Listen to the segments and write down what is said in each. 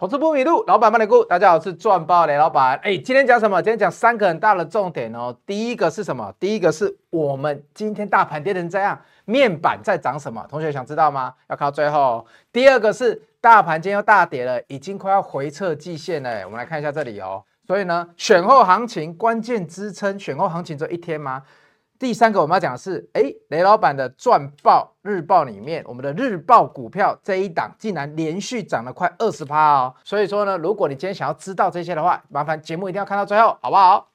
投资不迷路，老板帮你顾。大家好，我是赚爆雷老板。哎，今天讲什么？今天讲三个很大的重点哦。第一个是什么？第一个是我们今天大盘跌成这样，面板在涨什么？同学想知道吗？要靠最后。第二个是大盘今天又大跌了，已经快要回撤季线了。我们来看一下这里哦。所以呢，选后行情关键支撑，选后行情只有一天吗？第三个我们要讲的是，哎，雷老板的赚报日报里面，我们的日报股票这一档竟然连续涨了快二十趴哦。所以说呢，如果你今天想要知道这些的话，麻烦节目一定要看到最后，好不好？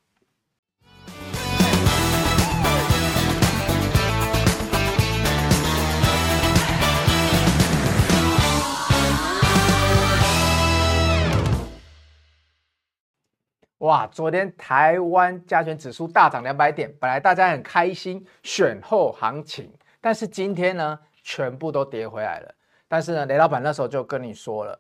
哇，昨天台湾加权指数大涨两百点，本来大家很开心，选后行情，但是今天呢，全部都跌回来了。但是呢，雷老板那时候就跟你说了，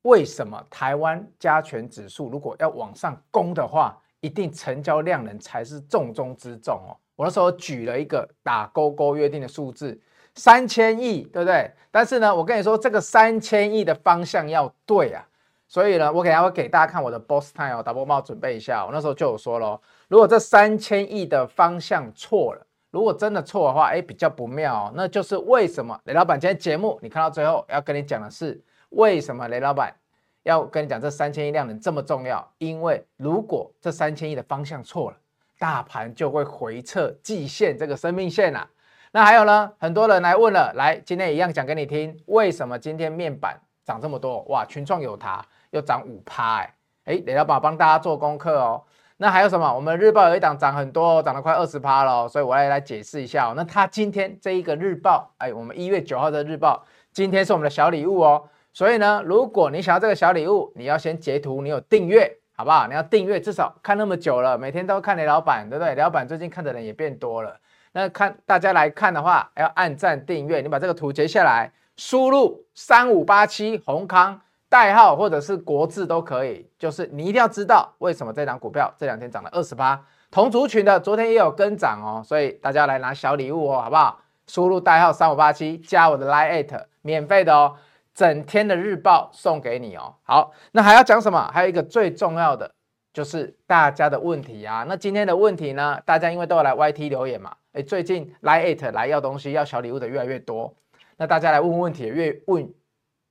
为什么台湾加权指数如果要往上攻的话，一定成交量能才是重中之重哦。我那时候举了一个打勾勾约定的数字，三千亿，对不对？但是呢，我跟你说，这个三千亿的方向要对啊。所以呢，我给大家给大家看我的 Boss Time 哦，打波帽准备一下。我那时候就有说咯，如果这三千亿的方向错了，如果真的错的话，哎，比较不妙哦。那就是为什么雷老板今天节目你看到最后要跟你讲的是，为什么雷老板要跟你讲这三千亿量能这么重要？因为如果这三千亿的方向错了，大盘就会回撤季线这个生命线啊。那还有呢，很多人来问了，来今天一样讲给你听，为什么今天面板涨这么多？哇，群创有它。又涨五趴哎哎，雷老板帮大家做功课哦。那还有什么？我们日报有一档涨很多哦，涨了快二十趴了，所以我来来解释一下哦。那它今天这一个日报，哎，我们一月九号的日报，今天是我们的小礼物哦。所以呢，如果你想要这个小礼物，你要先截图，你有订阅，好不好？你要订阅，至少看那么久了，每天都看雷老板，对不对？雷老板最近看的人也变多了。那看大家来看的话，要按赞订阅，你把这个图截下来，输入三五八七红康。代号或者是国字都可以，就是你一定要知道为什么这档股票这两天涨了二十八，同族群的昨天也有跟涨哦，所以大家来拿小礼物哦，好不好？输入代号三五八七，加我的 Line@ 免费的哦，整天的日报送给你哦。好，那还要讲什么？还有一个最重要的就是大家的问题啊。那今天的问题呢？大家因为都有来 YT 留言嘛，诶，最近 Line@ 来要东西要小礼物的越来越多，那大家来问问题越问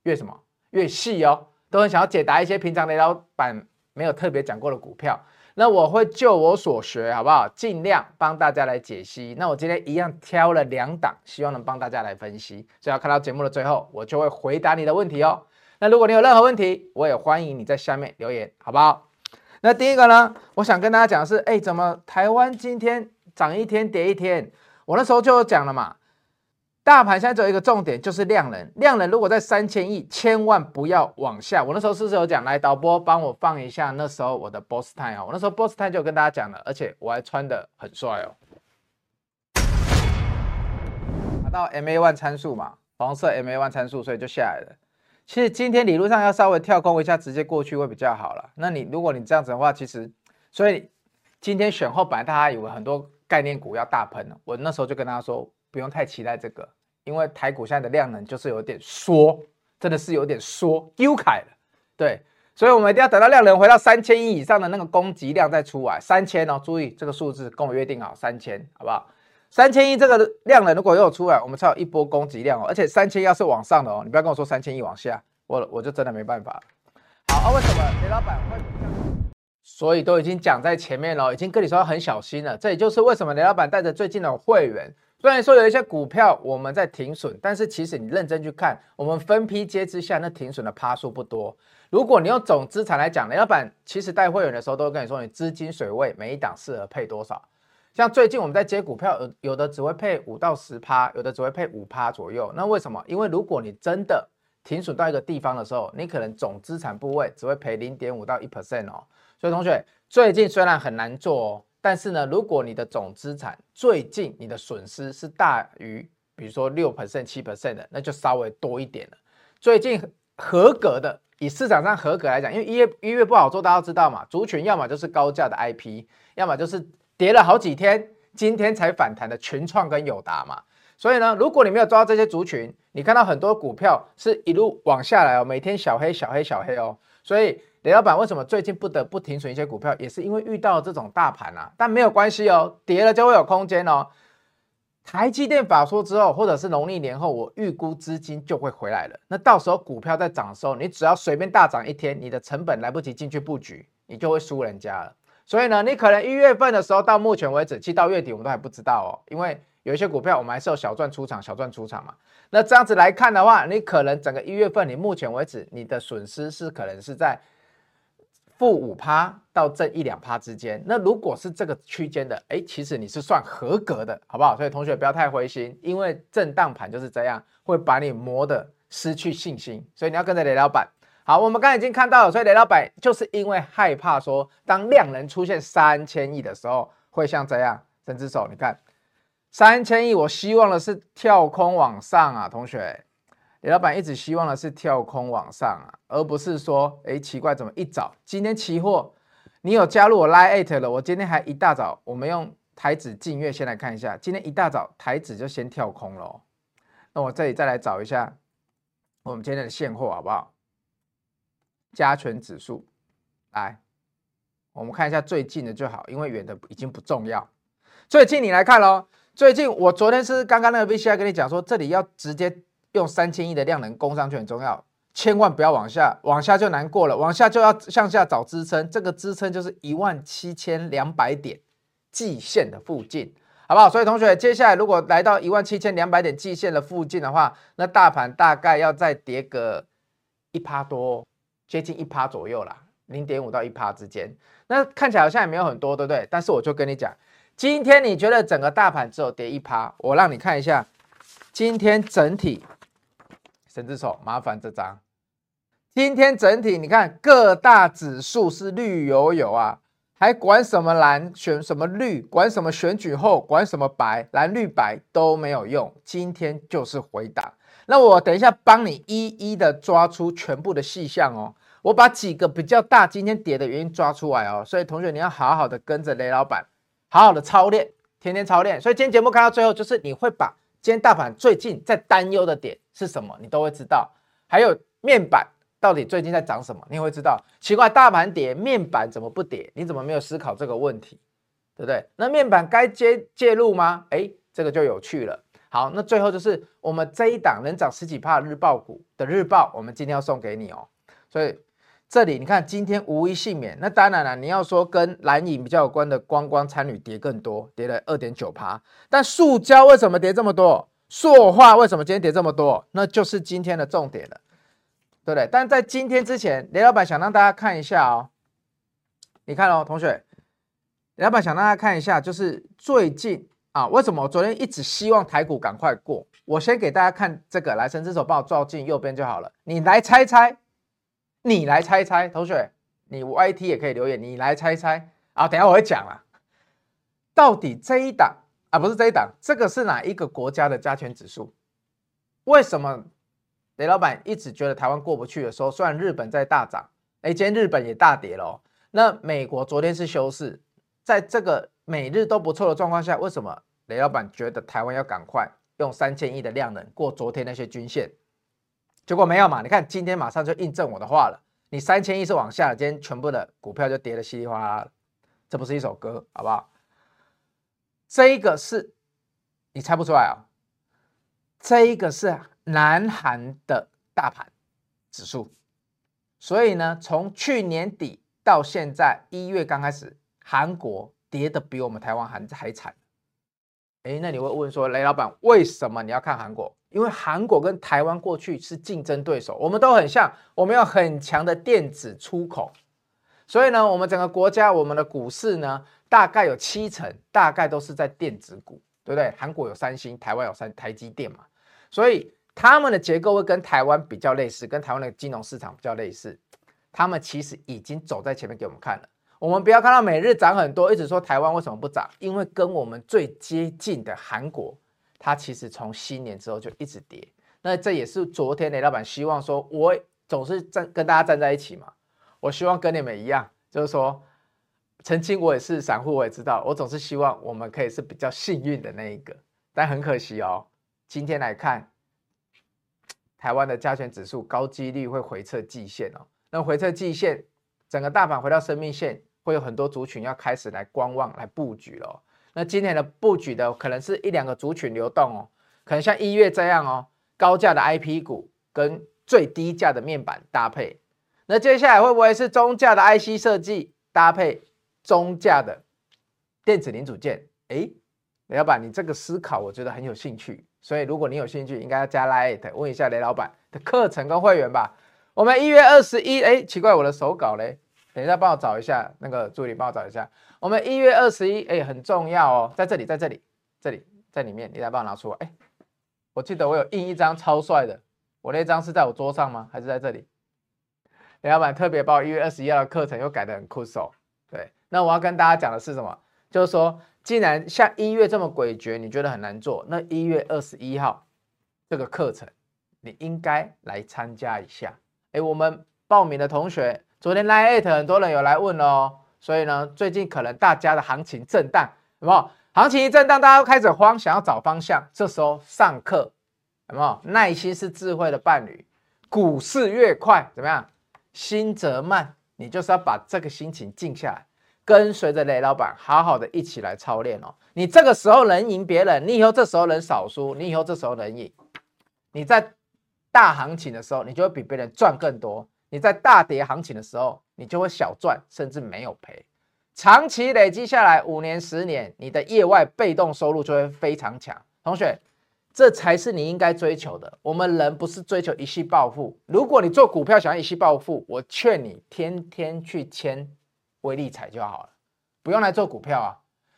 越什么？越细哦，都很想要解答一些平常雷老板没有特别讲过的股票。那我会就我所学，好不好？尽量帮大家来解析。那我今天一样挑了两档，希望能帮大家来分析。所以要看到节目的最后，我就会回答你的问题哦。那如果你有任何问题，我也欢迎你在下面留言，好不好？那第一个呢，我想跟大家讲的是，哎，怎么台湾今天涨一天跌一天？我那时候就讲了嘛。大盘现在只有一个重点，就是量能。量能如果在三千亿，千万不要往下。我那时候是不是有讲？来，导播帮我放一下那时候我的 Boss Time。我那时候 Boss Time 就跟大家讲了，而且我还穿得很帅哦。拿到 MA one 参数嘛，黄色 MA one 参数，所以就下来了。其实今天理论上要稍微跳空一下，直接过去会比较好了。那你如果你这样子的话，其实所以今天选后，本来大家以为很多概念股要大喷了，我那时候就跟大家说，不用太期待这个。因为台股现在的量能就是有点缩，真的是有点缩，丢开了。对，所以我们一定要等到量能回到三千亿以上的那个攻击量再出来。三千哦，注意这个数字跟我约定好，三千，好不好？三千亿这个量能如果又出来，我们才有一波攻击量哦。而且三千要是往上的哦，你不要跟我说三千亿往下，我我就真的没办法。好，啊、为什么雷老板会？所以都已经讲在前面了，已经跟你说要很小心了。这也就是为什么雷老板带着最近的会员。虽然说有一些股票我们在停损，但是其实你认真去看，我们分批接之下，那停损的趴数不多。如果你用总资产来讲，雷老板其实带会员的时候都会跟你说，你资金水位每一档适合配多少。像最近我们在接股票，有有的只会配五到十趴，有的只会配五趴左右。那为什么？因为如果你真的停损到一个地方的时候，你可能总资产部位只会赔零点五到一 percent 哦。所以同学，最近虽然很难做哦。但是呢，如果你的总资产最近你的损失是大于，比如说六 percent、七 percent 的，那就稍微多一点了。最近合格的，以市场上合格来讲，因为一月一月不好做，大家都知道嘛。族群要么就是高价的 IP，要么就是跌了好几天，今天才反弹的群创跟友达嘛。所以呢，如果你没有抓到这些族群，你看到很多股票是一路往下来哦，每天小黑小黑小黑哦，所以雷老板为什么最近不得不停损一些股票，也是因为遇到这种大盘啊，但没有关系哦，跌了就会有空间哦。台积电法说之后，或者是农历年后，我预估资金就会回来了。那到时候股票在涨的时候，你只要随便大涨一天，你的成本来不及进去布局，你就会输人家了。所以呢，你可能一月份的时候，到目前为止，其实到月底我们都还不知道哦，因为有一些股票我们还是有小赚出场，小赚出场嘛。那这样子来看的话，你可能整个一月份，你目前为止你的损失是可能是在负五趴到正一两趴之间。那如果是这个区间的，哎，其实你是算合格的，好不好？所以同学不要太灰心，因为震荡盘就是这样，会把你磨得失去信心。所以你要跟着雷老板。好，我们刚才已经看到了，所以雷老板就是因为害怕说，当量能出现三千亿的时候，会像这样，神之手，你看三千亿，我希望的是跳空往上啊，同学，李老板一直希望的是跳空往上啊，而不是说，哎，奇怪，怎么一早今天期货你有加入我 Line@ Eight 了，我今天还一大早，我们用台指近月先来看一下，今天一大早台指就先跳空了，那我这里再来找一下我们今天的现货好不好？加权指数，来，我们看一下最近的就好，因为远的已经不重要。最近你来看喽，最近我昨天是刚刚那个 VCR 跟你讲说，这里要直接用三千亿的量能攻上去很重要，千万不要往下，往下就难过了，往下就要向下找支撑，这个支撑就是一万七千两百点季线的附近，好不好？所以同学，接下来如果来到一万七千两百点季线的附近的话，那大盘大概要再跌个一趴多。接近一趴左右啦，零点五到一趴之间，那看起来好像也没有很多，对不对？但是我就跟你讲，今天你觉得整个大盘只有跌一趴，我让你看一下，今天整体，神之手，麻烦这张，今天整体你看各大指数是绿油油啊，还管什么蓝，选什么绿，管什么选举后，管什么白，蓝绿白都没有用，今天就是回档。那我等一下帮你一一的抓出全部的细项哦。我把几个比较大今天跌的原因抓出来哦，所以同学你要好好的跟着雷老板，好好的操练，天天操练。所以今天节目看到最后，就是你会把今天大盘最近在担忧的点是什么，你都会知道。还有面板到底最近在涨什么，你也会知道。奇怪，大盘跌，面板怎么不跌？你怎么没有思考这个问题？对不对？那面板该介介入吗？哎，这个就有趣了。好，那最后就是我们这一档能涨十几趴的日报股的日报，我们今天要送给你哦。所以。这里你看，今天无一幸免。那当然了，你要说跟蓝影比较有关的光光参与跌更多，跌了二点九趴。但塑胶为什么跌这么多？塑化为什么今天跌这么多？那就是今天的重点了，对不对？但在今天之前，雷老板想让大家看一下哦。你看哦，同学，雷老板想让大家看一下，就是最近啊，为什么我昨天一直希望台股赶快过？我先给大家看这个，来，神之手帮我照进右边就好了。你来猜猜。你来猜猜，同学，你 YT 也可以留言。你来猜猜啊！等下我会讲了，到底这一档啊，不是这一档，这个是哪一个国家的加权指数？为什么雷老板一直觉得台湾过不去的时候，虽然日本在大涨，哎，今天日本也大跌了哦。那美国昨天是休市，在这个每日都不错的状况下，为什么雷老板觉得台湾要赶快用三千亿的量能过昨天那些均线？结果没有嘛？你看今天马上就印证我的话了。你三千亿是往下，今天全部的股票就跌得稀里哗啦。这不是一首歌，好不好？这一个是你猜不出来啊？这一个是南韩的大盘指数。所以呢，从去年底到现在一月刚开始，韩国跌得比我们台湾还还惨。哎，那你会问说，雷老板，为什么你要看韩国？因为韩国跟台湾过去是竞争对手，我们都很像，我们有很强的电子出口，所以呢，我们整个国家我们的股市呢，大概有七成，大概都是在电子股，对不对？韩国有三星，台湾有三台积电嘛，所以他们的结构会跟台湾比较类似，跟台湾的金融市场比较类似，他们其实已经走在前面给我们看了。我们不要看到每日涨很多，一直说台湾为什么不涨？因为跟我们最接近的韩国。它其实从新年之后就一直跌，那这也是昨天雷老板希望说，我总是站跟大家站在一起嘛，我希望跟你们一样，就是说，曾经我也是散户，我也知道，我总是希望我们可以是比较幸运的那一个，但很可惜哦，今天来看，台湾的加权指数高几率会回测季线哦。那回测季线，整个大盘回到生命线，会有很多族群要开始来观望、来布局了哦。那今年的布局的可能是一两个族群流动哦，可能像一月这样哦，高价的 IP 股跟最低价的面板搭配。那接下来会不会是中价的 IC 设计搭配中价的电子零组件？哎，雷老板，你这个思考我觉得很有兴趣，所以如果你有兴趣，应该要加 Line 问一下雷老板的课程跟会员吧。我们一月二十一，哎，奇怪，我的手稿嘞，等一下帮我找一下，那个助理帮我找一下。我们一月二十一，哎，很重要哦，在这里，在这里，这里，在里面，你来帮我拿出来。哎，我记得我有印一张超帅的，我那张是在我桌上吗？还是在这里？雷老板特别把我一月二十一号的课程又改得很酷手。对，那我要跟大家讲的是什么？就是说。既然像一月这么诡谲，你觉得很难做，那一月二十一号这个课程，你应该来参加一下。哎，我们报名的同学，昨天 Line 很多人有来问哦，所以呢，最近可能大家的行情震荡，有没有？行情一震荡，大家都开始慌，想要找方向，这时候上课，有没有？耐心是智慧的伴侣，股市越快怎么样？心则慢，你就是要把这个心情静下来。跟随着雷老板，好好的一起来操练哦。你这个时候能赢别人，你以后这时候能少输，你以后这时候能赢。你在大行情的时候，你就会比别人赚更多；你在大跌行情的时候，你就会小赚，甚至没有赔。长期累积下来，五年、十年，你的业外被动收入就会非常强。同学，这才是你应该追求的。我们人不是追求一夕暴富。如果你做股票想要一夕暴富，我劝你天天去签。威力彩就好了，不用来做股票啊。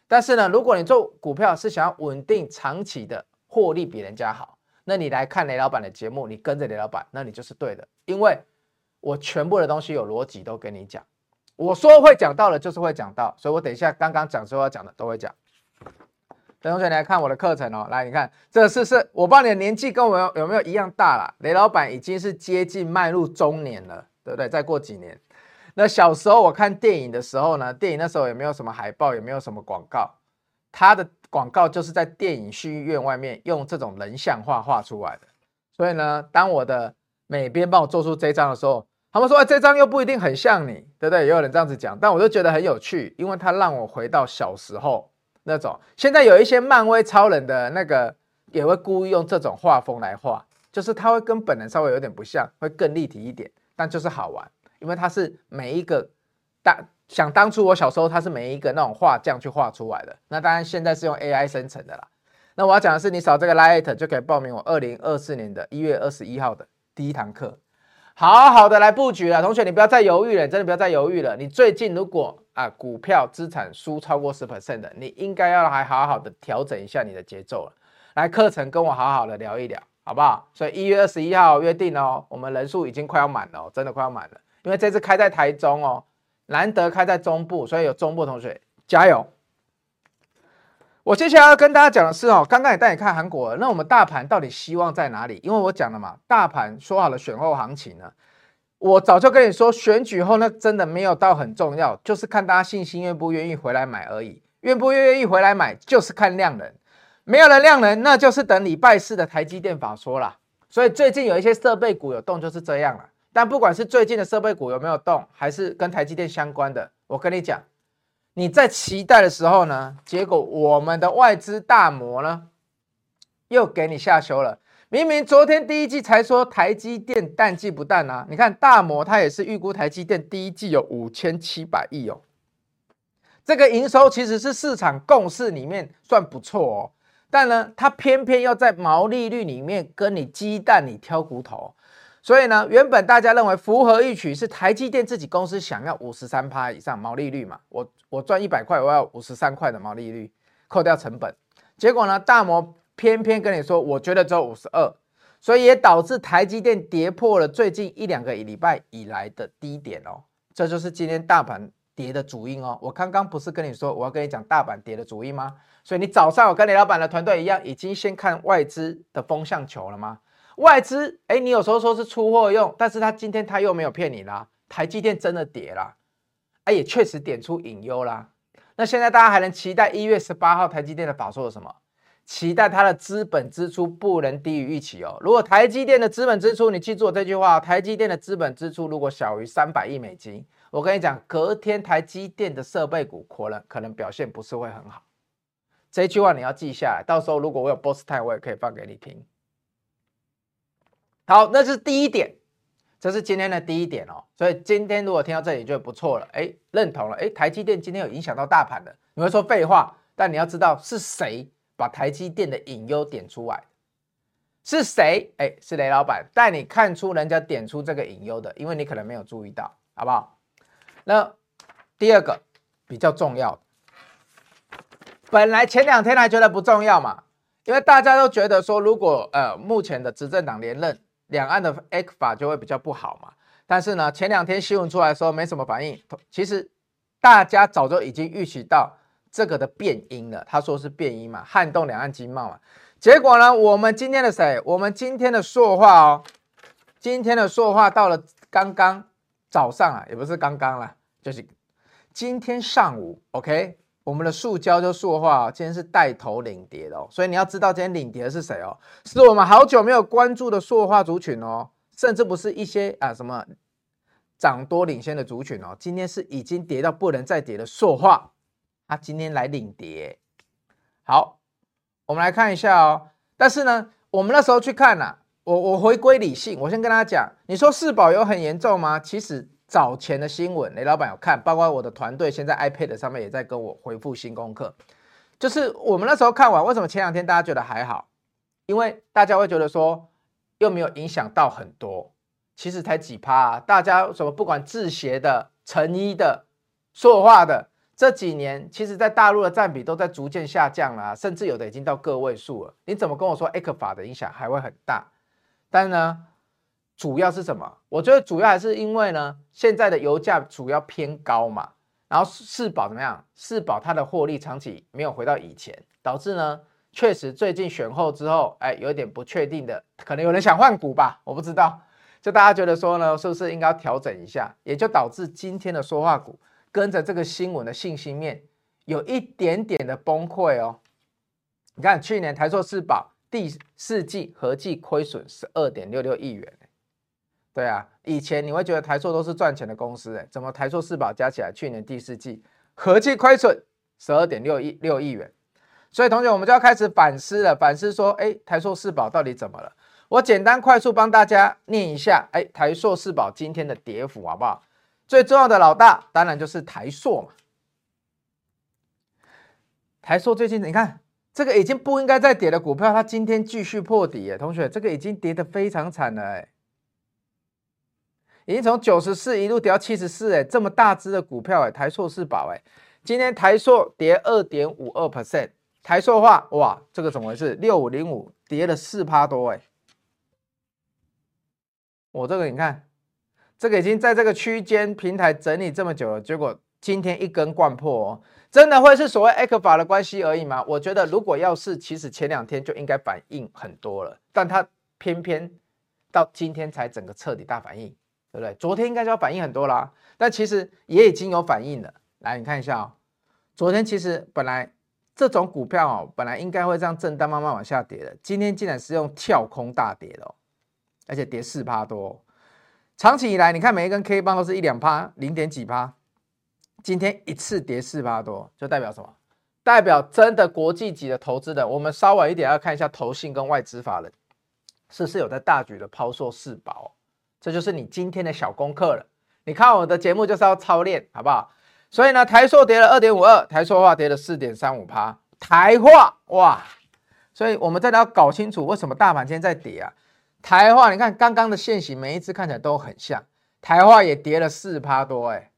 但是呢，如果你做股票是想要稳定长期的获利比人家好，那你来看雷老板的节目，你跟着雷老板，那你就是对的。因为我全部的东西有逻辑都跟你讲，我说会讲到的，就是会讲到，所以我等一下刚刚讲说要讲的都会讲。等同学你来看我的课程哦，来你看这是是我帮你的年纪跟我有有没有一样大了？雷老板已经是接近迈入中年了，对不对？再过几年。那小时候我看电影的时候呢，电影那时候也没有什么海报，也没有什么广告，它的广告就是在电影戏院外面用这种人像画画出来的。所以呢，当我的美编帮我做出这张的时候，他们说：“哎，这张又不一定很像你，对不对？”也有人这样子讲，但我就觉得很有趣，因为它让我回到小时候那种。现在有一些漫威超人的那个也会故意用这种画风来画，就是它会跟本人稍微有点不像，会更立体一点，但就是好玩。因为它是每一个当想当初我小时候，它是每一个那种画匠去画出来的。那当然现在是用 AI 生成的啦。那我要讲的是，你扫这个 Light 就可以报名我二零二四年的一月二十一号的第一堂课，好好的来布局了。同学，你不要再犹豫了，真的不要再犹豫了。你最近如果啊股票资产输超过十 percent 的，你应该要来好好的调整一下你的节奏了。来课程跟我好好的聊一聊，好不好？所以一月二十一号约定哦，我们人数已经快要满了哦，真的快要满了。因为这次开在台中哦，难得开在中部，所以有中部同学加油。我接下来要跟大家讲的是哦，刚刚也带你看韩国，那我们大盘到底希望在哪里？因为我讲了嘛，大盘说好了选后行情呢，我早就跟你说，选举后那真的没有到很重要，就是看大家信心愿不愿意回来买而已，愿不愿意回来买就是看量能，没有了量能，那就是等礼拜四的台积电法说啦。所以最近有一些设备股有动，就是这样了。但不管是最近的设备股有没有动，还是跟台积电相关的，我跟你讲，你在期待的时候呢，结果我们的外资大摩呢，又给你下修了。明明昨天第一季才说台积电淡季不淡啊，你看大摩它也是预估台积电第一季有五千七百亿哦，这个营收其实是市场共识里面算不错哦，但呢，它偏偏要在毛利率里面跟你鸡蛋里挑骨头。所以呢，原本大家认为符合预期是台积电自己公司想要五十三趴以上毛利率嘛，我我赚一百块，我要五十三块的毛利率，扣掉成本。结果呢，大摩偏偏跟你说，我觉得只有五十二，所以也导致台积电跌破了最近一两个礼拜以来的低点哦。这就是今天大盘跌的主因哦。我刚刚不是跟你说我要跟你讲大盘跌的主因吗？所以你早上我跟雷老板的团队一样，已经先看外资的风向球了吗？外资，哎，你有时候说是出货用，但是他今天他又没有骗你啦，台积电真的跌了，哎，也确实点出隐忧啦。那现在大家还能期待一月十八号台积电的法说有什么？期待它的资本支出不能低于预期哦。如果台积电的资本支出，你记住我这句话，台积电的资本支出如果小于三百亿美金，我跟你讲，隔天台积电的设备股可能可能表现不是会很好。这句话你要记下来，到时候如果我有 boss time，我也可以放给你听。好，那是第一点，这是今天的第一点哦。所以今天如果听到这里就不错了，哎，认同了，哎，台积电今天有影响到大盘的，你会说废话，但你要知道是谁。把台积电的隐忧点出来，是谁？哎，是雷老板带你看出人家点出这个隐忧的，因为你可能没有注意到，好不好？那第二个比较重要，本来前两天还觉得不重要嘛，因为大家都觉得说，如果呃目前的执政党连任，两岸的 ECFA 就会比较不好嘛。但是呢，前两天新闻出来的时候没什么反应，其实大家早就已经预期到。这个的变音了，他说是变音嘛，撼动两岸经贸嘛。结果呢，我们今天的谁？我们今天的说话哦，今天的说话到了刚刚早上啊，也不是刚刚啦，就是今天上午，OK，我们的塑胶就塑化，今天是带头领跌的哦。所以你要知道今天领跌的是谁哦？是我们好久没有关注的塑化族群哦，甚至不是一些啊什么涨多领先的族群哦，今天是已经跌到不能再跌的塑化。啊今天来领跌，好，我们来看一下哦。但是呢，我们那时候去看了、我我回归理性，我先跟大家讲，你说四宝有很严重吗？其实早前的新闻，雷老板有看，包括我的团队现在 iPad 上面也在跟我回复新功课。就是我们那时候看完，为什么前两天大家觉得还好？因为大家会觉得说又没有影响到很多，其实才几趴啊。大家什么不管制鞋的、成衣的、塑化的。这几年，其实在大陆的占比都在逐渐下降了，甚至有的已经到个位数了。你怎么跟我说 ECFA 的影响还会很大？但是呢，主要是什么？我觉得主要还是因为呢，现在的油价主要偏高嘛，然后四宝怎么样？四宝它的获利长期没有回到以前，导致呢，确实最近选后之后，哎，有一点不确定的，可能有人想换股吧，我不知道。就大家觉得说呢，是不是应该要调整一下？也就导致今天的说话股。跟着这个新闻的信息面有一点点的崩溃哦。你看，去年台塑四宝第四季合计亏损十二点六六亿元。对啊，以前你会觉得台塑都是赚钱的公司，哎，怎么台塑四宝加起来去年第四季合计亏损十二点六亿六亿元？所以同学，我们就要开始反思了，反思说，哎，台塑四宝到底怎么了？我简单快速帮大家念一下，哎，台塑四宝今天的跌幅好不好？最重要的老大当然就是台塑嘛。台塑最近你看，这个已经不应该再跌的股票，它今天继续破底耶，同学，这个已经跌得非常惨了哎，已经从九十四一路跌到七十四哎，这么大只的股票哎，台塑是宝哎，今天台塑跌二点五二 percent，台塑话哇，这个怎么回事？六五零五跌了四趴多哎，我这个你看。这个已经在这个区间平台整理这么久了，结果今天一根灌破哦，真的会是所谓 ECFA 的关系而已吗？我觉得如果要是，其实前两天就应该反应很多了，但它偏偏到今天才整个彻底大反应，对不对？昨天应该就要反应很多啦，但其实也已经有反应了。来，你看一下哦，昨天其实本来这种股票哦，本来应该会这样震荡慢慢往下跌的，今天竟然是用跳空大跌的哦，而且跌四趴多。长期以来，你看每一根 K 棒都是一两趴，零点几趴，今天一次跌四趴多，就代表什么？代表真的国际级的投资人，我们稍晚一点要看一下投信跟外资法人是不是有在大举的抛售四宝，这就是你今天的小功课了。你看我的节目就是要操练，好不好？所以呢，台塑跌了二点五二，台塑化跌了四点三五趴，台化哇，所以我们真的要搞清楚为什么大盘今天在跌啊？台化，你看刚刚的线形，每一支看起来都很像。台化也跌了四趴多，哎，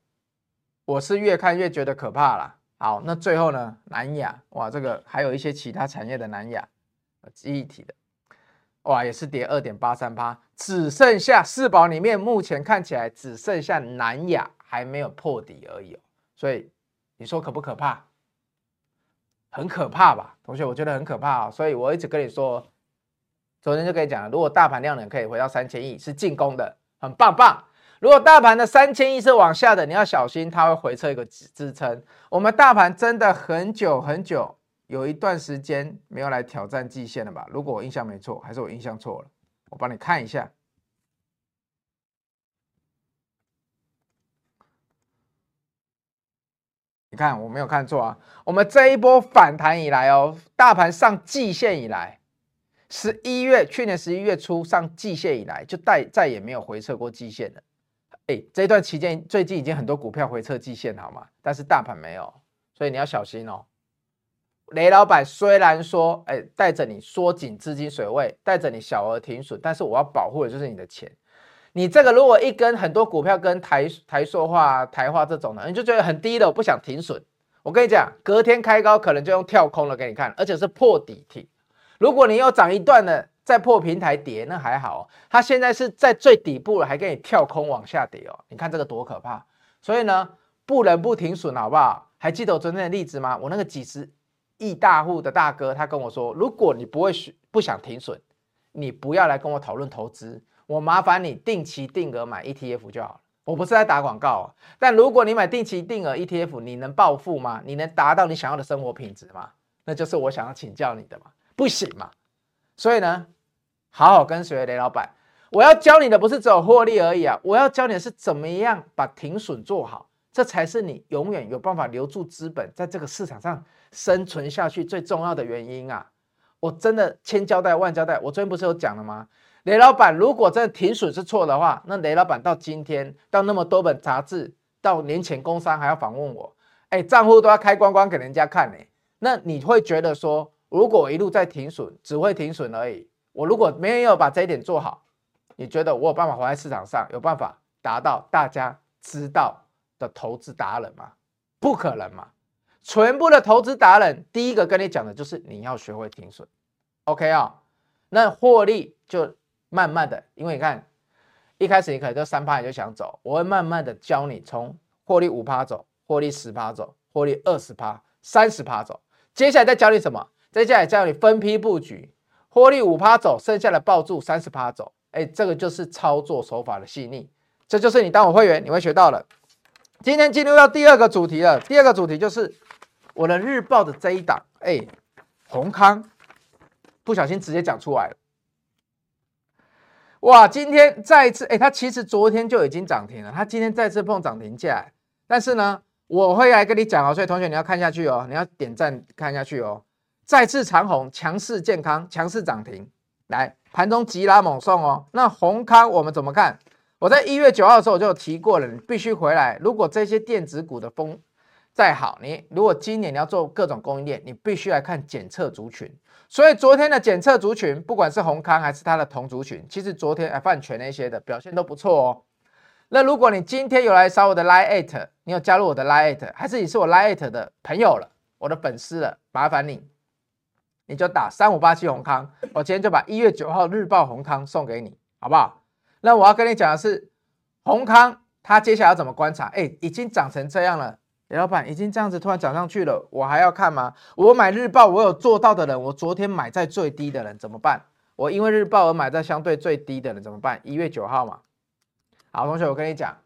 我是越看越觉得可怕了。好，那最后呢？南亚，哇，这个还有一些其他产业的南亚，记忆体的，哇，也是跌二点八三趴，只剩下四宝里面，目前看起来只剩下南亚还没有破底而已哦。所以你说可不可怕？很可怕吧，同学，我觉得很可怕哦。所以我一直跟你说。昨天就跟你讲了，如果大盘量能可以回到三千亿，是进攻的，很棒棒。如果大盘的三千亿是往下的，你要小心，它会回撤一个支支撑。我们大盘真的很久很久有一段时间没有来挑战季线了吧？如果我印象没错，还是我印象错了？我帮你看一下。你看我没有看错啊！我们这一波反弹以来哦，大盘上季线以来，十一月去年十一月初上季线以来，就再再也没有回撤过季线了。哎，这段期间最近已经很多股票回撤季线，好吗？但是大盘没有，所以你要小心哦。雷老板虽然说，哎，带着你缩紧资金水位，带着你小额停损，但是我要保护的就是你的钱。你这个如果一根很多股票跟台台塑化、台化这种的，你就觉得很低的，我不想停损。我跟你讲，隔天开高可能就用跳空了给你看，而且是破底停。如果你又涨一段的再破平台跌，那还好。它现在是在最底部了，还给你跳空往下跌哦。你看这个多可怕！所以呢，不能不停损，好不好？还记得我昨天的例子吗？我那个几十亿大户的大哥，他跟我说，如果你不会不想停损，你不要来跟我讨论投资。我麻烦你定期定额买 ETF 就好了。我不是在打广告啊，但如果你买定期定额 ETF，你能暴富吗？你能达到你想要的生活品质吗？那就是我想要请教你的嘛，不行嘛。所以呢，好好跟随雷老板。我要教你的不是只有获利而已啊，我要教你的是怎么样把停损做好，这才是你永远有办法留住资本，在这个市场上生存下去最重要的原因啊。我真的千交代万交代，我昨天不是有讲了吗？雷老板，如果真的停损是错的话，那雷老板到今天到那么多本杂志，到年前工商还要访问我，哎，账户都要开光光给人家看呢。那你会觉得说，如果我一路在停损，只会停损而已，我如果没有把这一点做好，你觉得我有办法活在市场上，有办法达到大家知道的投资达人吗？不可能嘛！全部的投资达人，第一个跟你讲的就是你要学会停损，OK 啊、哦？那获利就。慢慢的，因为你看，一开始你可能就三趴你就想走，我会慢慢的教你从获利五趴走，获利十趴走，获利二十趴、三十趴走。接下来再教你什么？接下来教你分批布局，获利五趴走，剩下的抱住三十趴走。哎，这个就是操作手法的细腻，这就是你当我会员你会学到了。今天进入到第二个主题了，第二个主题就是我的日报的这一档，哎，閎康，不小心直接讲出来了。哇，今天再次，哎，它其实昨天就已经涨停了，它今天再次碰涨停价，但是呢，我会来跟你讲哦，所以同学你要看下去哦，你要点赞看下去哦，再次长红，强势健康，强势涨停，来盘中急拉猛送哦。那閎康我们怎么看？我在一月九号的时候我就提过了，你必须回来。如果这些电子股的风再好，你如果今年你要做各种供应链，你必须来看检测族群。所以昨天的检测族群，不管是閎康还是它的同族群，其实昨天哎泛全那些的表现都不错哦。那如果你今天有来扫我的 Line@ 你有加入我的 Line@，还是你是我 Line@ 的朋友了，我的粉丝了，麻烦你，你就打三五八七閎康，我今天就把一月九号日报閎康送给你，好不好？那我要跟你讲的是，宏康它接下来要怎么观察？哎，已经涨成这样了。李老板已经这样子突然涨上去了，我还要看吗？我买日报，我有做到的人，我昨天买在最低的人怎么办？我因为日报而买在相对最低的人怎么办？一月九号嘛。好，同学，我跟你讲，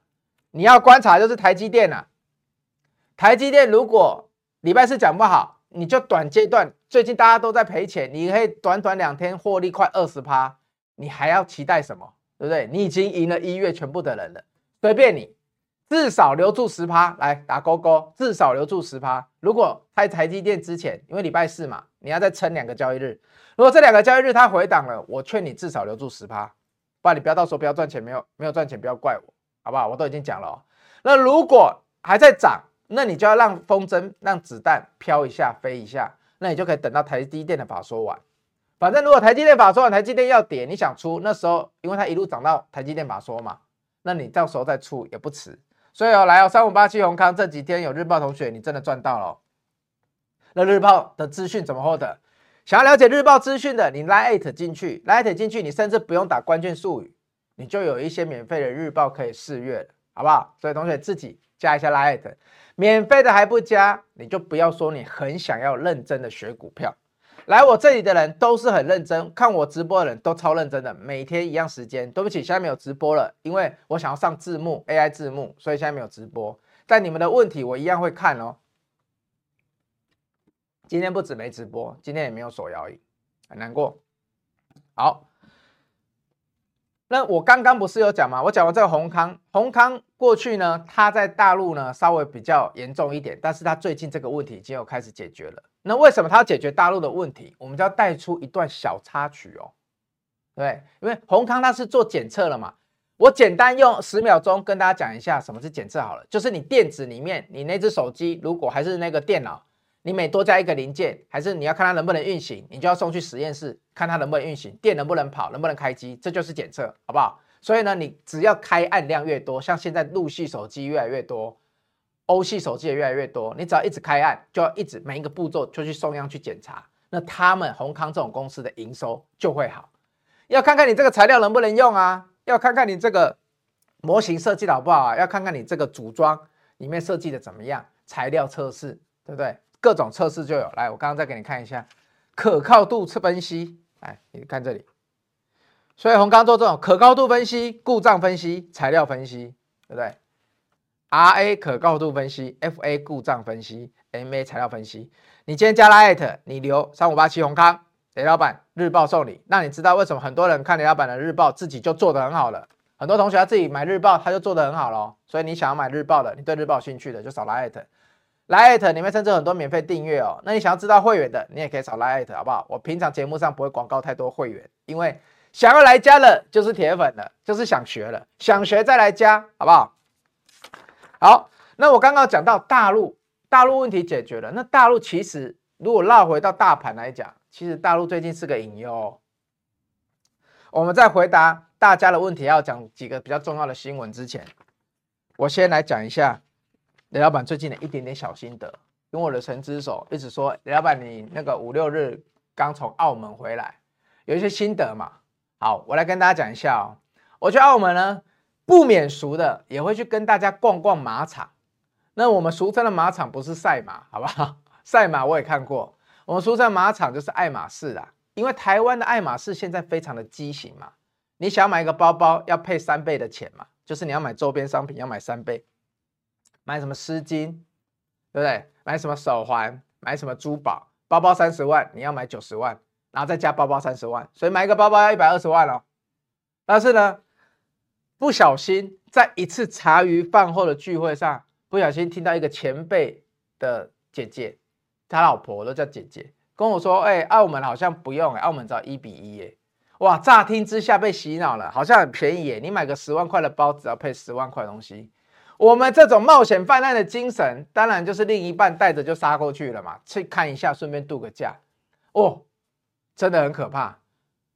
你要观察就是台积电啊。台积电如果礼拜四讲不好，你就短阶段，最近大家都在赔钱，你可以短短两天获利快二十趴，你还要期待什么？对不对？你已经赢了一月全部的人了，随便你。至少留住十趴，来打勾勾。至少留住十趴。如果开台积电之前，因为礼拜四嘛，你要再撑两个交易日。如果这两个交易日它回档了，我劝你至少留住十趴，不然你不要到时候不要赚钱，没有没有赚钱不要怪我，好不好？我都已经讲了哦。那如果还在涨，那你就要让风筝、让子弹飘一下、飞一下，那你就可以等到台积电的法说完。反正如果台积电法说完，台积电要跌，你想出那时候，因为它一路涨到台积电法说嘛，那你到时候再出也不迟。所以哦，来哦，三五八七閎康这几天有日报同学，你真的赚到了。那日报的资讯怎么获得？想要了解日报资讯的，你 Line@ 进去，Line@ 进去，你甚至不用打关键术语，你就有一些免费的日报可以试阅，好不好？所以同学自己加一下 Line@，免费的还不加，你就不要说你很想要认真的学股票。来我这里的人都是很认真，看我直播的人都超认真的，每天一样时间。对不起，现在没有直播了，因为我想要上字幕，AI 字幕，所以现在没有直播。但你们的问题我一样会看哦。今天不止没直播，今天也没有手摇椅，很难过。好。那我刚刚不是有讲吗？我讲完这个宏康，宏康过去呢，它在大陆呢稍微比较严重一点，但是它最近这个问题已经有开始解决了。那为什么它要解决大陆的问题？我们就要带出一段小插曲哦，对，因为宏康它是做检测了嘛，我简单用十秒钟跟大家讲一下什么是检测好了，就是你电子里面，你那只手机如果还是那个电脑。你每多加一个零件，还是你要看它能不能运行，你就要送去实验室看它能不能运行，电能不能跑，能不能开机，这就是检测，好不好？所以呢，你只要开案量越多，像现在陆续手机越来越多，欧系手机也越来越多，你只要一直开案，就要一直每一个步骤就去送样去检查，那他们宏康这种公司的营收就会好。要看看你这个材料能不能用啊，要看看你这个模型设计的好不好啊，要看看你这个组装里面设计的怎么样，材料测试对不对？各种测试就有，来，我刚刚再给你看一下可靠度测分析，来，你看这里。所以宏康做这种可靠度分析、故障分析、材料分析，对不对？RA 可靠度分析，FA 故障分析，MA 材料分析。你今天加了艾特，你留三五八七宏康，雷老板日报送你。那你知道为什么很多人看雷老板的日报自己就做得很好了？很多同学他自己买日报，他就做得很好了。所以你想要买日报的，你对日报有兴趣的，就扫拉艾特。来艾特里面甚至很多免费订阅哦，那你想要知道会员的，你也可以扫来艾特好不好？我平常节目上不会广告太多会员，因为想要来加了就是铁粉了，就是想学了，想学再来加，好不好？好，那我刚刚讲到大陆，大陆问题解决了，那大陆其实如果绕回到大盘来讲，其实大陆最近是个隐忧。我们在回答大家的问题，要讲几个比较重要的新闻之前，我先来讲一下。雷老板最近的一点点小心得，跟我的神之手一直说，雷老板你那个五六日刚从澳门回来，有一些心得嘛。好，我来跟大家讲一下哦。我去澳门呢，不免俗的也会去跟大家逛逛马场。那我们俗称的马场不是赛马，好不好？赛马我也看过，我们俗称马场就是爱马仕啦。因为台湾的爱马仕现在非常的畸形嘛，你想买一个包包要配三倍的钱嘛，就是你要买周边商品要买三倍。买什么丝巾，对不对？买什么手环，买什么珠宝，包包三十万，你要买九十万，然后再加包包三十万，所以买一个包包要一百二十万哦。但是呢，不小心在一次茶余饭后的聚会上，不小心听到一个前辈的姐姐，他老婆都叫姐姐，跟我说：“哎，澳门好像不用，澳门只要一比一耶。”哇，乍听之下被洗脑了，好像很便宜耶。你买个十万块的包，只要配十万块东西。我们这种冒险犯难的精神，当然就是另一半带着就杀过去了嘛，去看一下，顺便度个假，哦，真的很可怕。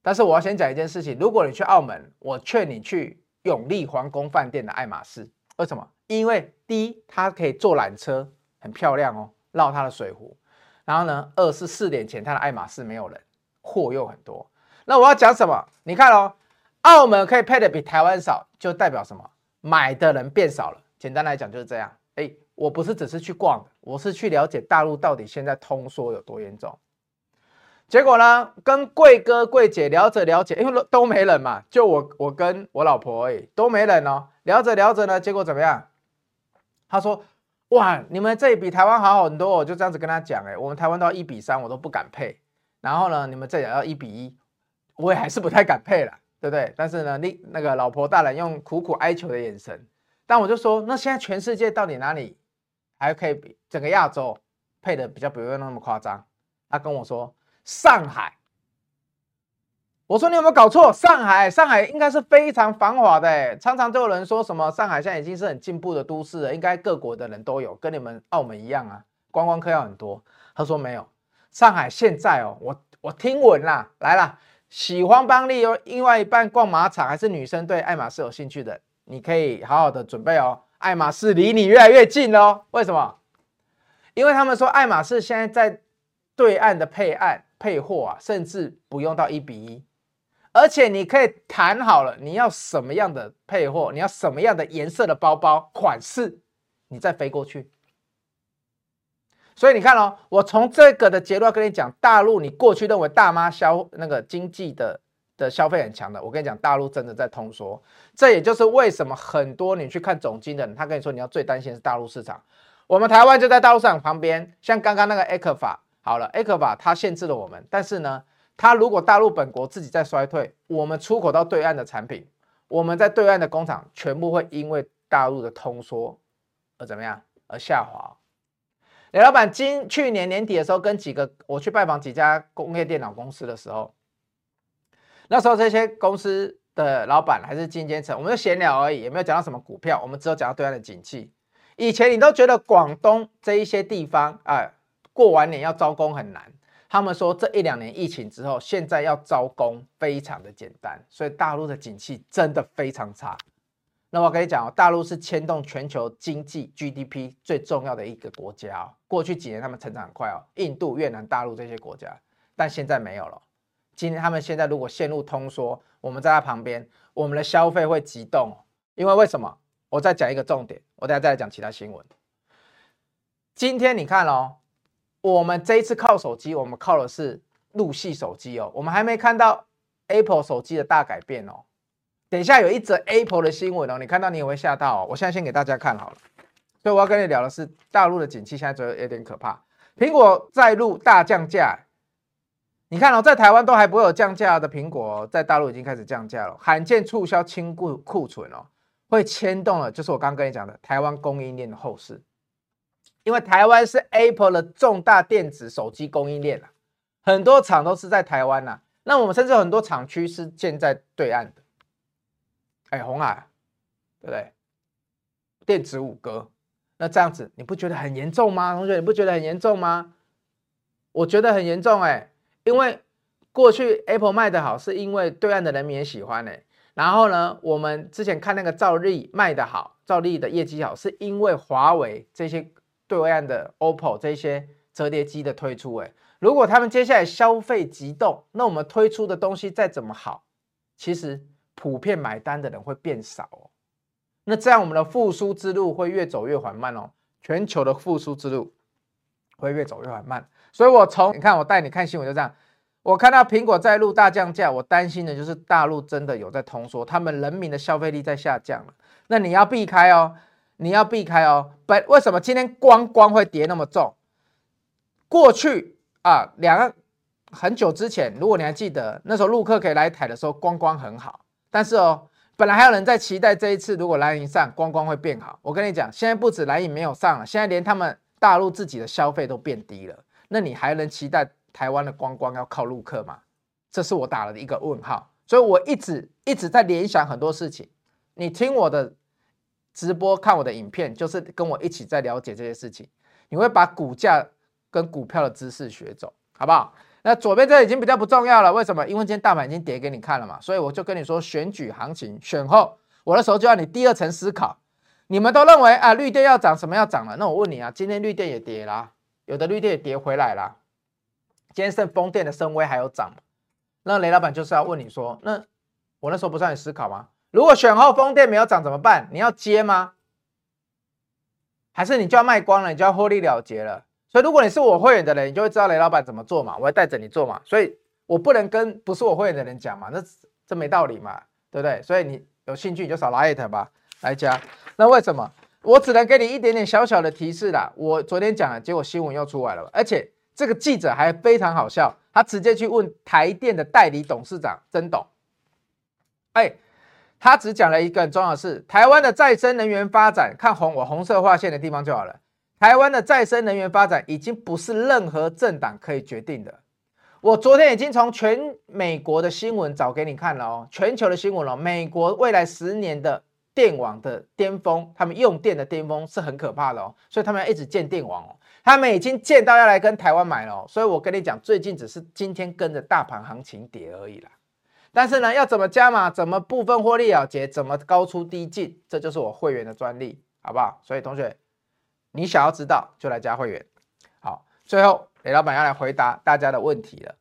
但是我要先讲一件事情，如果你去澳门，我劝你去永利皇宫饭店的爱马仕，为什么？因为第一，它可以坐缆车，很漂亮哦，绕它的水湖。然后呢，二是四点前它的爱马仕没有人，货又很多。那我要讲什么？你看哦，澳门可以配的比台湾少，就代表什么？买的人变少了。简单来讲就是这样，哎，我不是只是去逛，我是去了解大陆到底现在通缩有多严重。结果呢，跟贵哥贵姐聊着聊着，因为都没人嘛，就我我跟我老婆而已，都没人哦。聊着聊着呢，结果怎么样？他说：“哇，你们这里比台湾好很多。”我就这样子跟他讲，哎，我们台湾都要一比三，我都不敢配。然后呢，你们这里要一比一，我也还是不太敢配了，对不对？但是呢，你那个老婆大人用苦苦哀求的眼神。但我就说，那现在全世界到底哪里还可以比整个亚洲配的比较不用那么夸张？他跟我说上海。我说你有没有搞错？上海，上海应该是非常繁华的，常常就有人说什么上海现在已经是很进步的都市了，应该各国的人都有，跟你们澳门一样啊，观光客要很多。他说没有，上海现在哦，我我听闻啦，来啦，喜欢帮另另外一半逛马场，还是女生对爱马仕有兴趣的。你可以好好的准备哦，爱马仕离你越来越近哦。为什么？因为他们说爱马仕现在在对岸的配案配货啊，甚至不用到一比一，而且你可以谈好了，你要什么样的配货，你要什么样的颜色的包包款式，你再飞过去。所以你看哦，我从这个的结论跟你讲，大陆你过去认为大妈消那个经济的。的消费很强的，我跟你讲，大陆真的在通缩，这也就是为什么很多你去看总经的人，他跟你说你要最担心是大陆市场。我们台湾就在大陆市场旁边，像刚刚那个 ECFA 好了，ECFA 它限制了我们，但是呢，它如果大陆本国自己在衰退，我们出口到对岸的产品，我们在对岸的工厂全部会因为大陆的通缩而怎么样而下滑。雷老板今去年年底的时候，跟几个我去拜访几家工业电脑公司的时候，那时候这些公司的老板还是进阶层，我们就闲聊而已，也没有讲到什么股票，我们只有讲到对岸的景气。以前你都觉得广东这一些地方啊、过完年要招工很难。他们说这一两年疫情之后，现在要招工非常的简单，所以大陆的景气真的非常差。那我跟你讲哦，大陆是牵动全球经济 GDP 最重要的一个国家哦。过去几年他们成长很快哦，印度、越南、大陆这些国家，但现在没有了。今天他们现在如果陷入通缩，我们在他旁边，我们的消费会急动，因为为什么？我再讲一个重点，我等下再来讲其他新闻。今天你看哦，我们这一次靠手机，我们靠的是入系手机哦，我们还没看到 Apple 手机的大改变哦。等一下有一则 Apple 的新闻哦，你看到你也会吓到哦。我现在先给大家看好了，所以我要跟你聊的是大陆的景气现在觉得有点可怕。苹果再入大降价，你看哦，在台湾都还不会有降价的苹果，在大陆已经开始降价了，罕见促销清库库存哦。会牵动了，就是我刚刚跟你讲的台湾供应链的后市，因为台湾是 Apple 的重大电子手机供应链啊，很多厂都是在台湾呐。那我们甚至很多厂区是建在对岸的，哎，红海，对不对？电子五哥，那这样子你不觉得很严重吗？同学，你不觉得很严重吗？我觉得很严重哎，因为过去 Apple 卖得好，是因为对岸的人民也喜欢哎。然后呢，我们之前看那个兆利卖得好，兆利的业绩好，是因为华为这些对岸的 OPPO 这些折叠机的推出。诶，如果他们接下来消费急动，那我们推出的东西再怎么好，其实普遍买单的人会变少哦。那这样我们的复苏之路会越走越缓慢哦，全球的复苏之路会越走越缓慢。所以我从你看我带你看新闻就这样。我看到苹果在录大降价，我担心的就是大陆真的有在通缩，他们人民的消费力在下降了。那你要避开哦，你要避开哦。不，为什么今天光光会跌那么重？过去啊，两个很久之前，如果你还记得，那时候陆客可以来台的时候，光光很好。但是哦，本来还有人在期待这一次如果蓝营上，光光会变好。我跟你讲，现在不止蓝营没有上了，现在连他们大陆自己的消费都变低了。那你还能期待？台湾的光光要靠陆客吗？这是我打了一个问号，所以我一直一直在联想很多事情。你听我的直播，看我的影片，就是跟我一起在了解这些事情。你会把股价跟股票的知识学走，好不好？那左边这已经比较不重要了，为什么？因为今天大盘已经跌给你看了嘛，所以我就跟你说，选举行情选后，我的时候就要你第二层思考。你们都认为啊，绿电要涨，什么要涨了？那我问你啊，今天绿电也跌了，有的绿电也跌回来了。今天剩风电的深威还有涨，那雷老板就是要问你说，那我那时候不是让你思考吗？如果选后风电没有涨怎么办？你要接吗？还是你就要卖光了，你就要获利了结了？所以如果你是我会员的人，你就会知道雷老板怎么做嘛，我会带着你做嘛，所以我不能跟不是我会员的人讲嘛，那这没道理嘛，对不对？所以你有兴趣你就少拉一特吧，来加。那为什么？我只能给你一点点小小的提示啦。我昨天讲了，结果新闻又出来了，而且。这个记者还非常好笑，他直接去问台电的代理董事长曾董，哎，他只讲了一个很重要的事：台湾的再生能源发展，看红我红色划线的地方就好了。台湾的再生能源发展已经不是任何政党可以决定的。我昨天已经从全美国的新闻找给你看了哦，全球的新闻了哦，美国未来十年的电网的巅峰，他们用电的巅峰是很可怕的哦，所以他们要一直建电网哦。他们已经建到要来跟台湾买了，所以我跟你讲，最近只是今天跟着大盘行情跌而已啦。但是呢，要怎么加码，怎么部分获利了结，怎么高出低进，这就是我会员的专利，好不好？所以同学，你想要知道就来加会员。好，最后雷老板要来回答大家的问题了。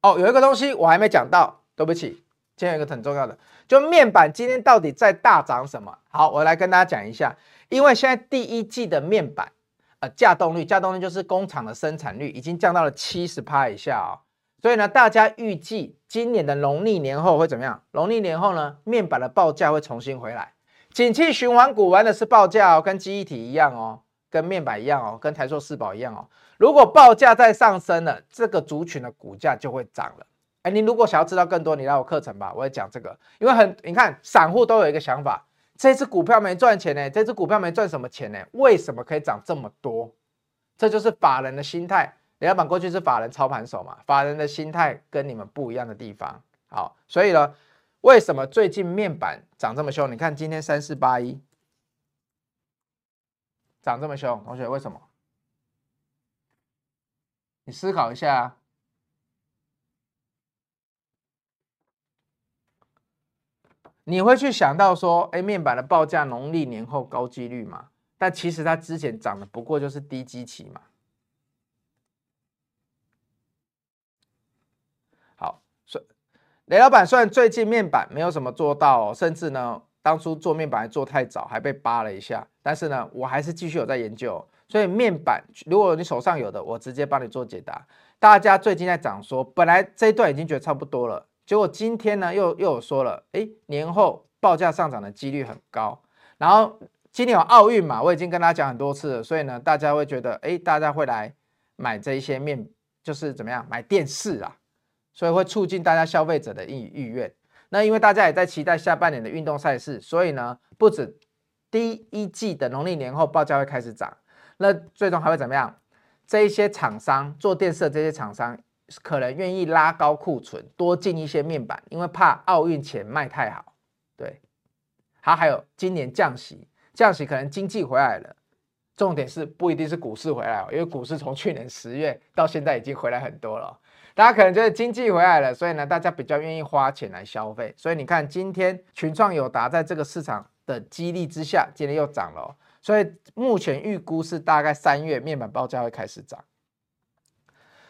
哦，有一个东西我还没讲到，对不起，今天有一个很重要的，就面板今天到底在大涨什么？好，我来跟大家讲一下。因为现在第一季的面板，呃，稼动率，稼动率就是工厂的生产率已经降到了七十趴以下哦，所以呢，大家预计今年的农历年后会怎么样？农历年后呢，面板的报价会重新回来，景气循环股玩的是报价哦，跟记忆体一样哦，跟面板一样哦，跟台塑四宝一样哦。如果报价再上升了，这个族群的股价就会涨了。哎，你如果想要知道更多，你来我课程吧，我会讲这个。因为很，你看散户都有一个想法，这只股票没赚钱呢，这只股票没赚什么钱呢，为什么可以涨这么多？这就是法人的心态。雷老板过去是法人操盘手嘛，法人的心态跟你们不一样的地方。好，所以呢，为什么最近面板涨这么凶？你看今天三四八一涨这么凶，同学为什么？你思考一下。你会去想到说，哎，面板的报价农历年后高几率嘛？但其实它之前涨的不过就是低基期嘛。好，所以雷老板虽然最近面板没有什么做到，哦，甚至呢，当初做面板还做太早，还被扒了一下。但是呢，我还是继续有在研究。所以面板，如果你手上有的，我直接帮你做解答。大家最近在讲说，本来这一段已经觉得差不多了。结果今天呢，又又有说了，哎，年后报价上涨的几率很高。然后今年有奥运嘛，我已经跟大家讲很多次了，所以呢，大家会觉得，哎，大家会来买这一些面，就是怎么样买电视啊，所以会促进大家消费者的意意愿。那因为大家也在期待下半年的运动赛事，所以呢，不止第一季的农历年后报价会开始涨，那最终还会怎么样？这一些厂商做电视的这些厂商。可能愿意拉高库存，多进一些面板，因为怕奥运前卖太好。对，好，还有今年降息，降息可能经济回来了，重点是不一定是股市回来哦，因为股市从去年十月到现在已经回来很多了。大家可能觉得经济回来了，所以呢，大家比较愿意花钱来消费。所以你看，今天群创友达在这个市场的激励之下，今天又涨了。所以目前预估是大概三月面板报价会开始涨。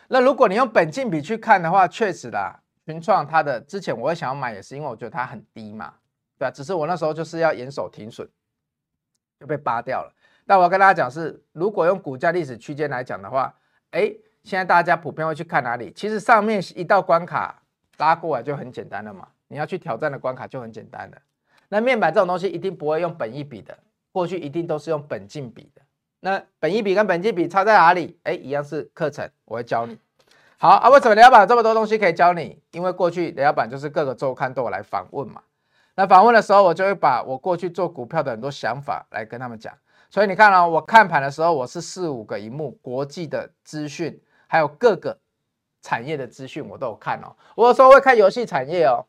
那如果你用本金比去看的话，确实啦，群创它的之前我会想要买，也是因为我觉得它很低嘛，对吧？只是我那时候就是要严守停损，就被扒掉了。但我要跟大家讲是，如果用股价历史区间来讲的话，哎，现在大家普遍会去看哪里？其实上面一道关卡拉过来就很简单了嘛，你要去挑战的关卡就很简单了。那面板这种东西一定不会用本益比的，过去一定都是用本金比的。那本益比跟本金比差在哪里？哎，一样是课程，我会教你。好啊，为什么雷老板有这么多东西可以教你？因为过去雷老板就是各个周刊都有来访问嘛。那访问的时候，我就会把我过去做股票的很多想法来跟他们讲。所以你看哦，我看盘的时候，我是四五个萤幕，国际的资讯，还有各个产业的资讯，我都有看哦。我有时候会看游戏产业哦，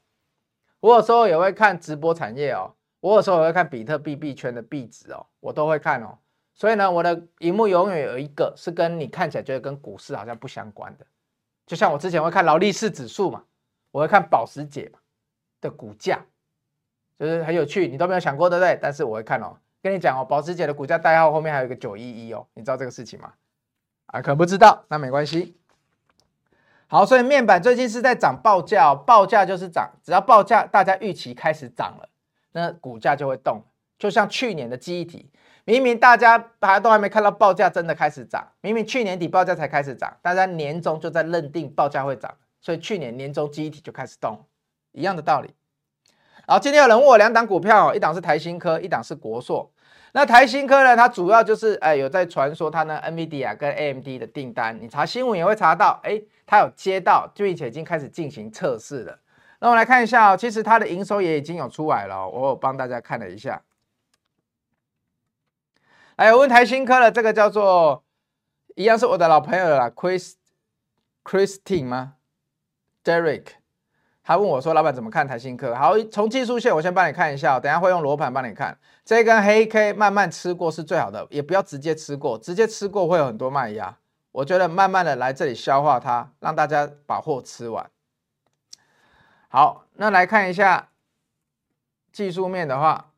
我有时候也会看直播产业哦，我有时候也会看比特币币圈的币值哦，我都会看哦。所以呢，我的荧幕永远有一个是跟你看起来觉得跟股市好像不相关的，就像我之前会看劳力士指数嘛，我会看保时捷嘛的股价，就是很有趣，你都没有想过对不对？但是我会看哦，跟你讲哦，保时捷的股价代号后面还有一个九一一哦，你知道这个事情吗？啊，可不知道，那没关系。好，所以面板最近是在涨报价哦，报价就是涨，只要报价大家预期开始涨了，那股价就会动，就像去年的记忆体。明明大家还都还没看到报价真的开始涨，明明去年底报价才开始涨，大家年终就在认定报价会涨，所以去年年终记忆体就开始动，一样的道理。好今天有人问我两档股票，一档是台新科，一档是国硕。那台新科呢，它主要就是哎有在传说它呢 NVIDIA 跟 AMD 的订单，你查新闻也会查到，哎，它有接到，并且已经开始进行测试了。那我们来看一下哦，其实它的营收也已经有出来了，我有帮大家看了一下。哎，我问台新科的这个叫做，一样是我的老朋友了，Chris Christine 吗？Derek，他问我说，老板怎么看台新科？好，从技术线我先帮你看一下，等下会用罗盘帮你看。这根黑 K 慢慢吃过是最好的，也不要直接吃过，直接吃过会有很多卖压。我觉得慢慢的来这里消化它，让大家把货吃完。好，那来看一下技术面的话。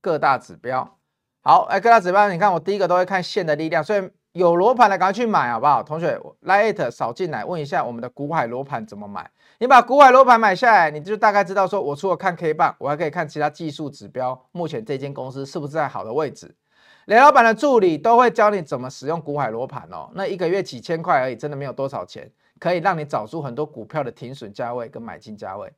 各大指标，好，哎，各大指标，你看我第一个都会看线的力量，所以有罗盘的赶快去买，好不好？同学，来 it 扫进来，问一下我们的股海罗盘怎么买？你把股海罗盘买下来，你就大概知道说，我除了看 K 棒，我还可以看其他技术指标，目前这间公司是不是在好的位置？雷老板的助理都会教你怎么使用股海罗盘哦，那一个月几千块而已，真的没有多少钱，可以让你找出很多股票的停损价位跟买进价位。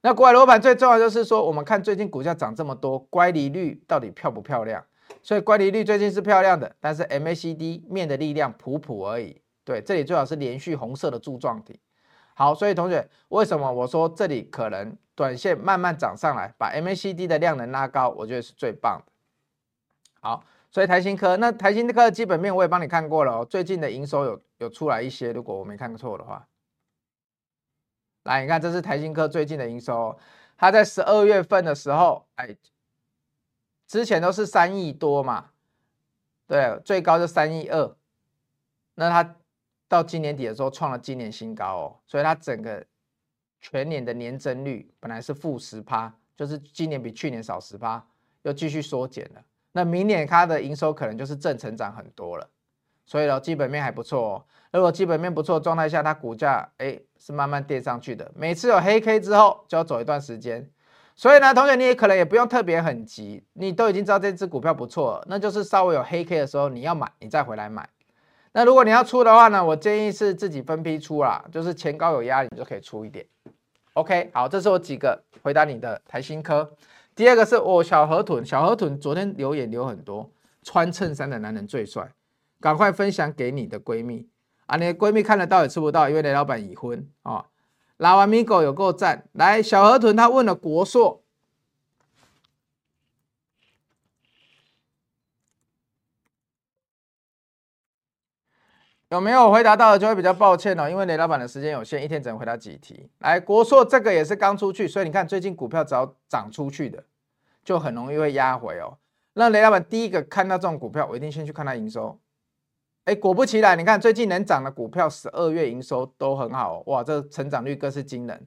那股海罗盘最重要就是说，我们看最近股价涨这么多，乖离率到底漂不漂亮？所以乖离率最近是漂亮的，但是 MACD 面的力量普普而已。对，这里最好是连续红色的柱状体。好，所以同学，为什么我说这里可能短线慢慢涨上来，把 MACD 的量能拉高，我觉得是最棒的。好，所以台新科，那台新科的基本面我也帮你看过了哦，最近的营收有有出来一些，如果我没看错的话，来，你看这是台新科最近的营收，它在十二月份的时候，哎，之前都是三亿多嘛，对，最高就三亿二，那它。到今年底的时候创了今年新高哦，所以它整个全年的年增率本来是负十趴，就是今年比去年少十趴，又继续缩减了。那明年它的营收可能就是正成长很多了，所以呢，基本面还不错哦。如果基本面不错状态下，它股价哎是慢慢垫上去的。每次有黑 K 之后就要走一段时间，所以呢，同学你也可能也不用特别很急，你都已经知道这只股票不错，那就是稍微有黑 K 的时候你要买，你再回来买。那如果你要出的话呢，我建议是自己分批出啦，就是前高有压力，你就可以出一点。OK，好，这是我几个回答你的台新科。第二个是我、小河豚，小河豚昨天留言留很多，穿衬衫的男人最帅，赶快分享给你的闺蜜啊！你的闺蜜看得到也吃不到，因为雷老板已婚啊。拉完米狗有够赞，来小河豚他问了国硕。有没有回答到的就会比较抱歉哦，因为雷老板的时间有限，一天只能回答几题。来，国硕这个也是刚出去，所以你看最近股票只要涨出去的，就很容易会压回哦。那雷老板第一个看到这种股票，我一定先去看它营收。哎，果不其然，你看最近能涨的股票，十二月营收都很好，哇，这成长率更是惊人。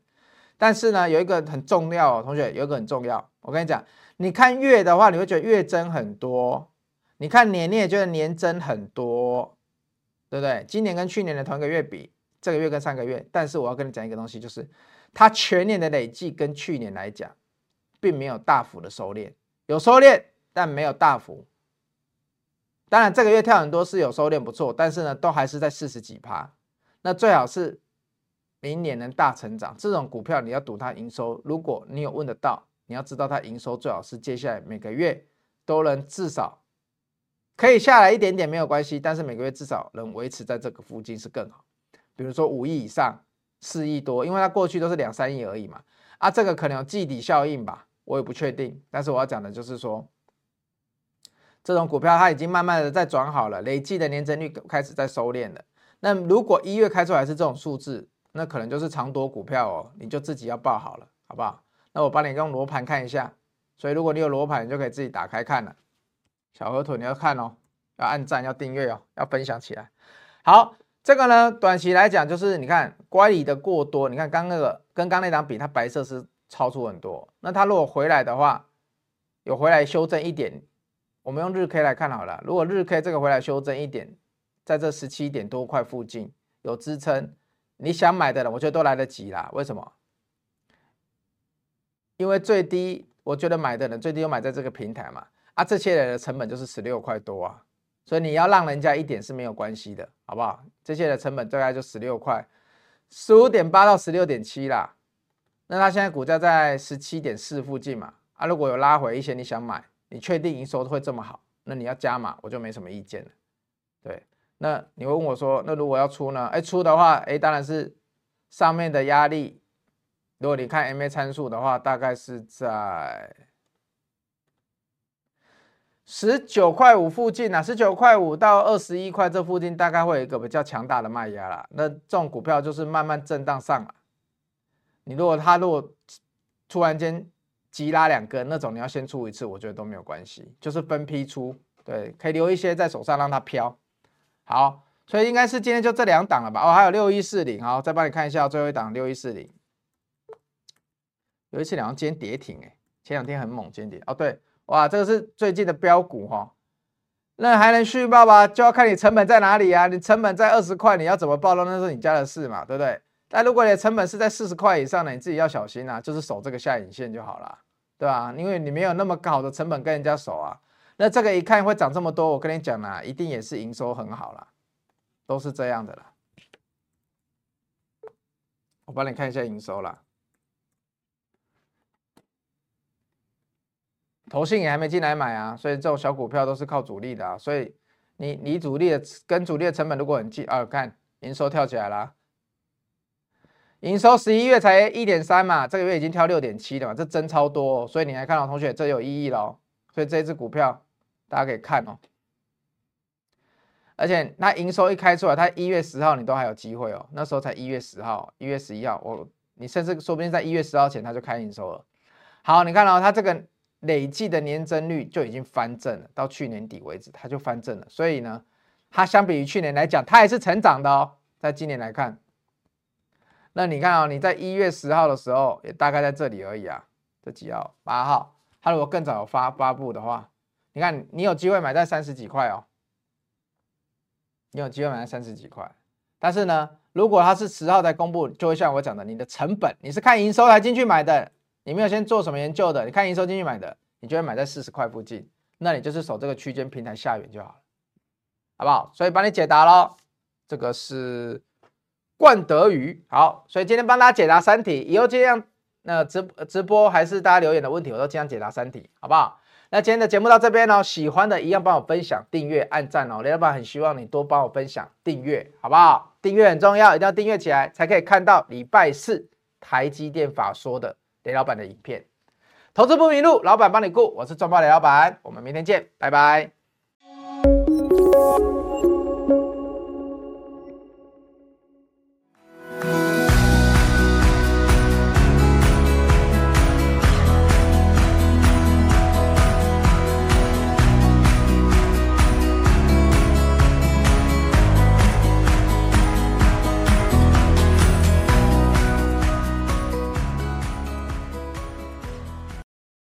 但是呢，有一个很重要哦，同学有一个很重要，我跟你讲，你看月的话，你会觉得月增很多；你看年，你也觉得年增很多。对不对？今年跟去年的同一个月比，这个月跟上个月，但是我要跟你讲一个东西，就是它全年的累计跟去年来讲，并没有大幅的收敛，有收敛，但没有大幅。当然这个月跳很多是有收敛不错，但是呢，都还是在四十几趴。那最好是明年能大成长，这种股票你要赌它营收，如果你有问得到，你要知道它营收最好是接下来每个月都能至少。可以下来一点点没有关系，但是每个月至少能维持在这个附近是更好。比如说五亿以上，四亿多，因为它过去都是两三亿而已嘛。啊，这个可能有季底效应吧，我也不确定。但是我要讲的就是说，这种股票它已经慢慢的在转好了，累计的年增率开始在收敛了。那如果一月开出来是这种数字，那可能就是长多股票哦，你就自己要报好了，好不好？那我帮你用罗盘看一下。所以如果你有罗盘，你就可以自己打开看了。小河豚，你要看哦，要按赞，要订阅哦，要分享起来。好，这个呢，短期来讲就是你看乖离的过多，你看刚那个跟刚那档比，它白色是超出很多。那它如果回来的话，有回来修正一点，我们用日 K 来看好了。如果日 K 这个回来修正一点，在这十七点多块附近有支撑，你想买的人，我觉得都来得及啦。为什么？因为最低，我觉得买的人最低有买在这个平台嘛。啊，这些人的成本就是十六块多啊，所以你要让人家一点是没有关系的，好不好？这些的成本大概就十六块，十五点八到十六点七啦。那他现在股价在十七点四附近嘛，啊，如果有拉回一些，你想买，你确定营收会这么好，那你要加码，我就没什么意见了。对，那你会问我说，那如果要出呢？哎，出的话，哎，当然是上面的压力，如果你看 MA 参数的话，大概是在。十九块五附近啊，十九块五到二十一块这附近，大概会有一个比较强大的卖压啦。那这种股票就是慢慢震荡上来。你如果它如果突然间急拉两根那种，你要先出一次，我觉得都没有关系，就是分批出，对，可以留一些在手上让它飘。好，所以应该是今天就这两档了吧？哦，还有六一四零，好，再帮你看一下最后一档六一四零。有一四零今天跌停哎，前两天很猛，今天跌哦对。哇，这个是最近的标股哈，那还能续报吗？就要看你成本在哪里啊。你成本在二十块，你要怎么报呢？那是你家的事嘛，对不对？但如果你的成本是在四十块以上的，你自己要小心啊，就是守这个下影线就好了，对吧？因为你没有那么高的成本跟人家守啊。那这个一看会涨这么多，我跟你讲啦，一定也是营收很好啦，都是这样的啦。我帮你看一下营收啦。投信也还没进来买啊，所以这种小股票都是靠主力的啊，所以你你主力的跟主力的成本如果很近啊，看营收跳起来了，营收十一月才一点三嘛，这个月已经跳六点七了嘛，这真超多哦，所以你来看到同学这有意义喽，所以这只股票大家可以看哦。而且它营收一开出来，它一月十号你都还有机会哦。那时候才一月十号，一月十一号，我你甚至说不定在一月十号前它就开营收了。好，你看到、哦、它这个累计的年增率就已经翻正了，到去年底为止它就翻正了。所以呢，它相比于去年来讲，它也是成长的哦。在今年来看，那你看啊、哦，你在一月十号的时候也大概在这里而已啊，这几号？八号。它如果更早发发布的话，你看你有机会买在三十几块哦。你有机会买在三十几块，但是呢，如果它是十号才公布，就会像我讲的，你的成本，你是看营收才进去买的，你没有先做什么研究的，你看营收进去买的，你就会买在四十块附近，那你就是守这个区间平台下缘就好了，好不好？所以帮你解答喽，这个是冠德鱼，好，所以今天帮大家解答三题，以后尽量那直直播还是大家留言的问题，我都尽量解答三题，好不好？那今天的节目到这边哦，喜欢的一样帮我分享、订阅、按赞哦。雷老板很希望你多帮我分享、订阅，好不好？订阅很重要，一定要订阅起来，才可以看到礼拜四台积电法说的雷老板的影片。投资不迷路，老板帮你顾，我是庄宝雷老板，我们明天见，拜拜。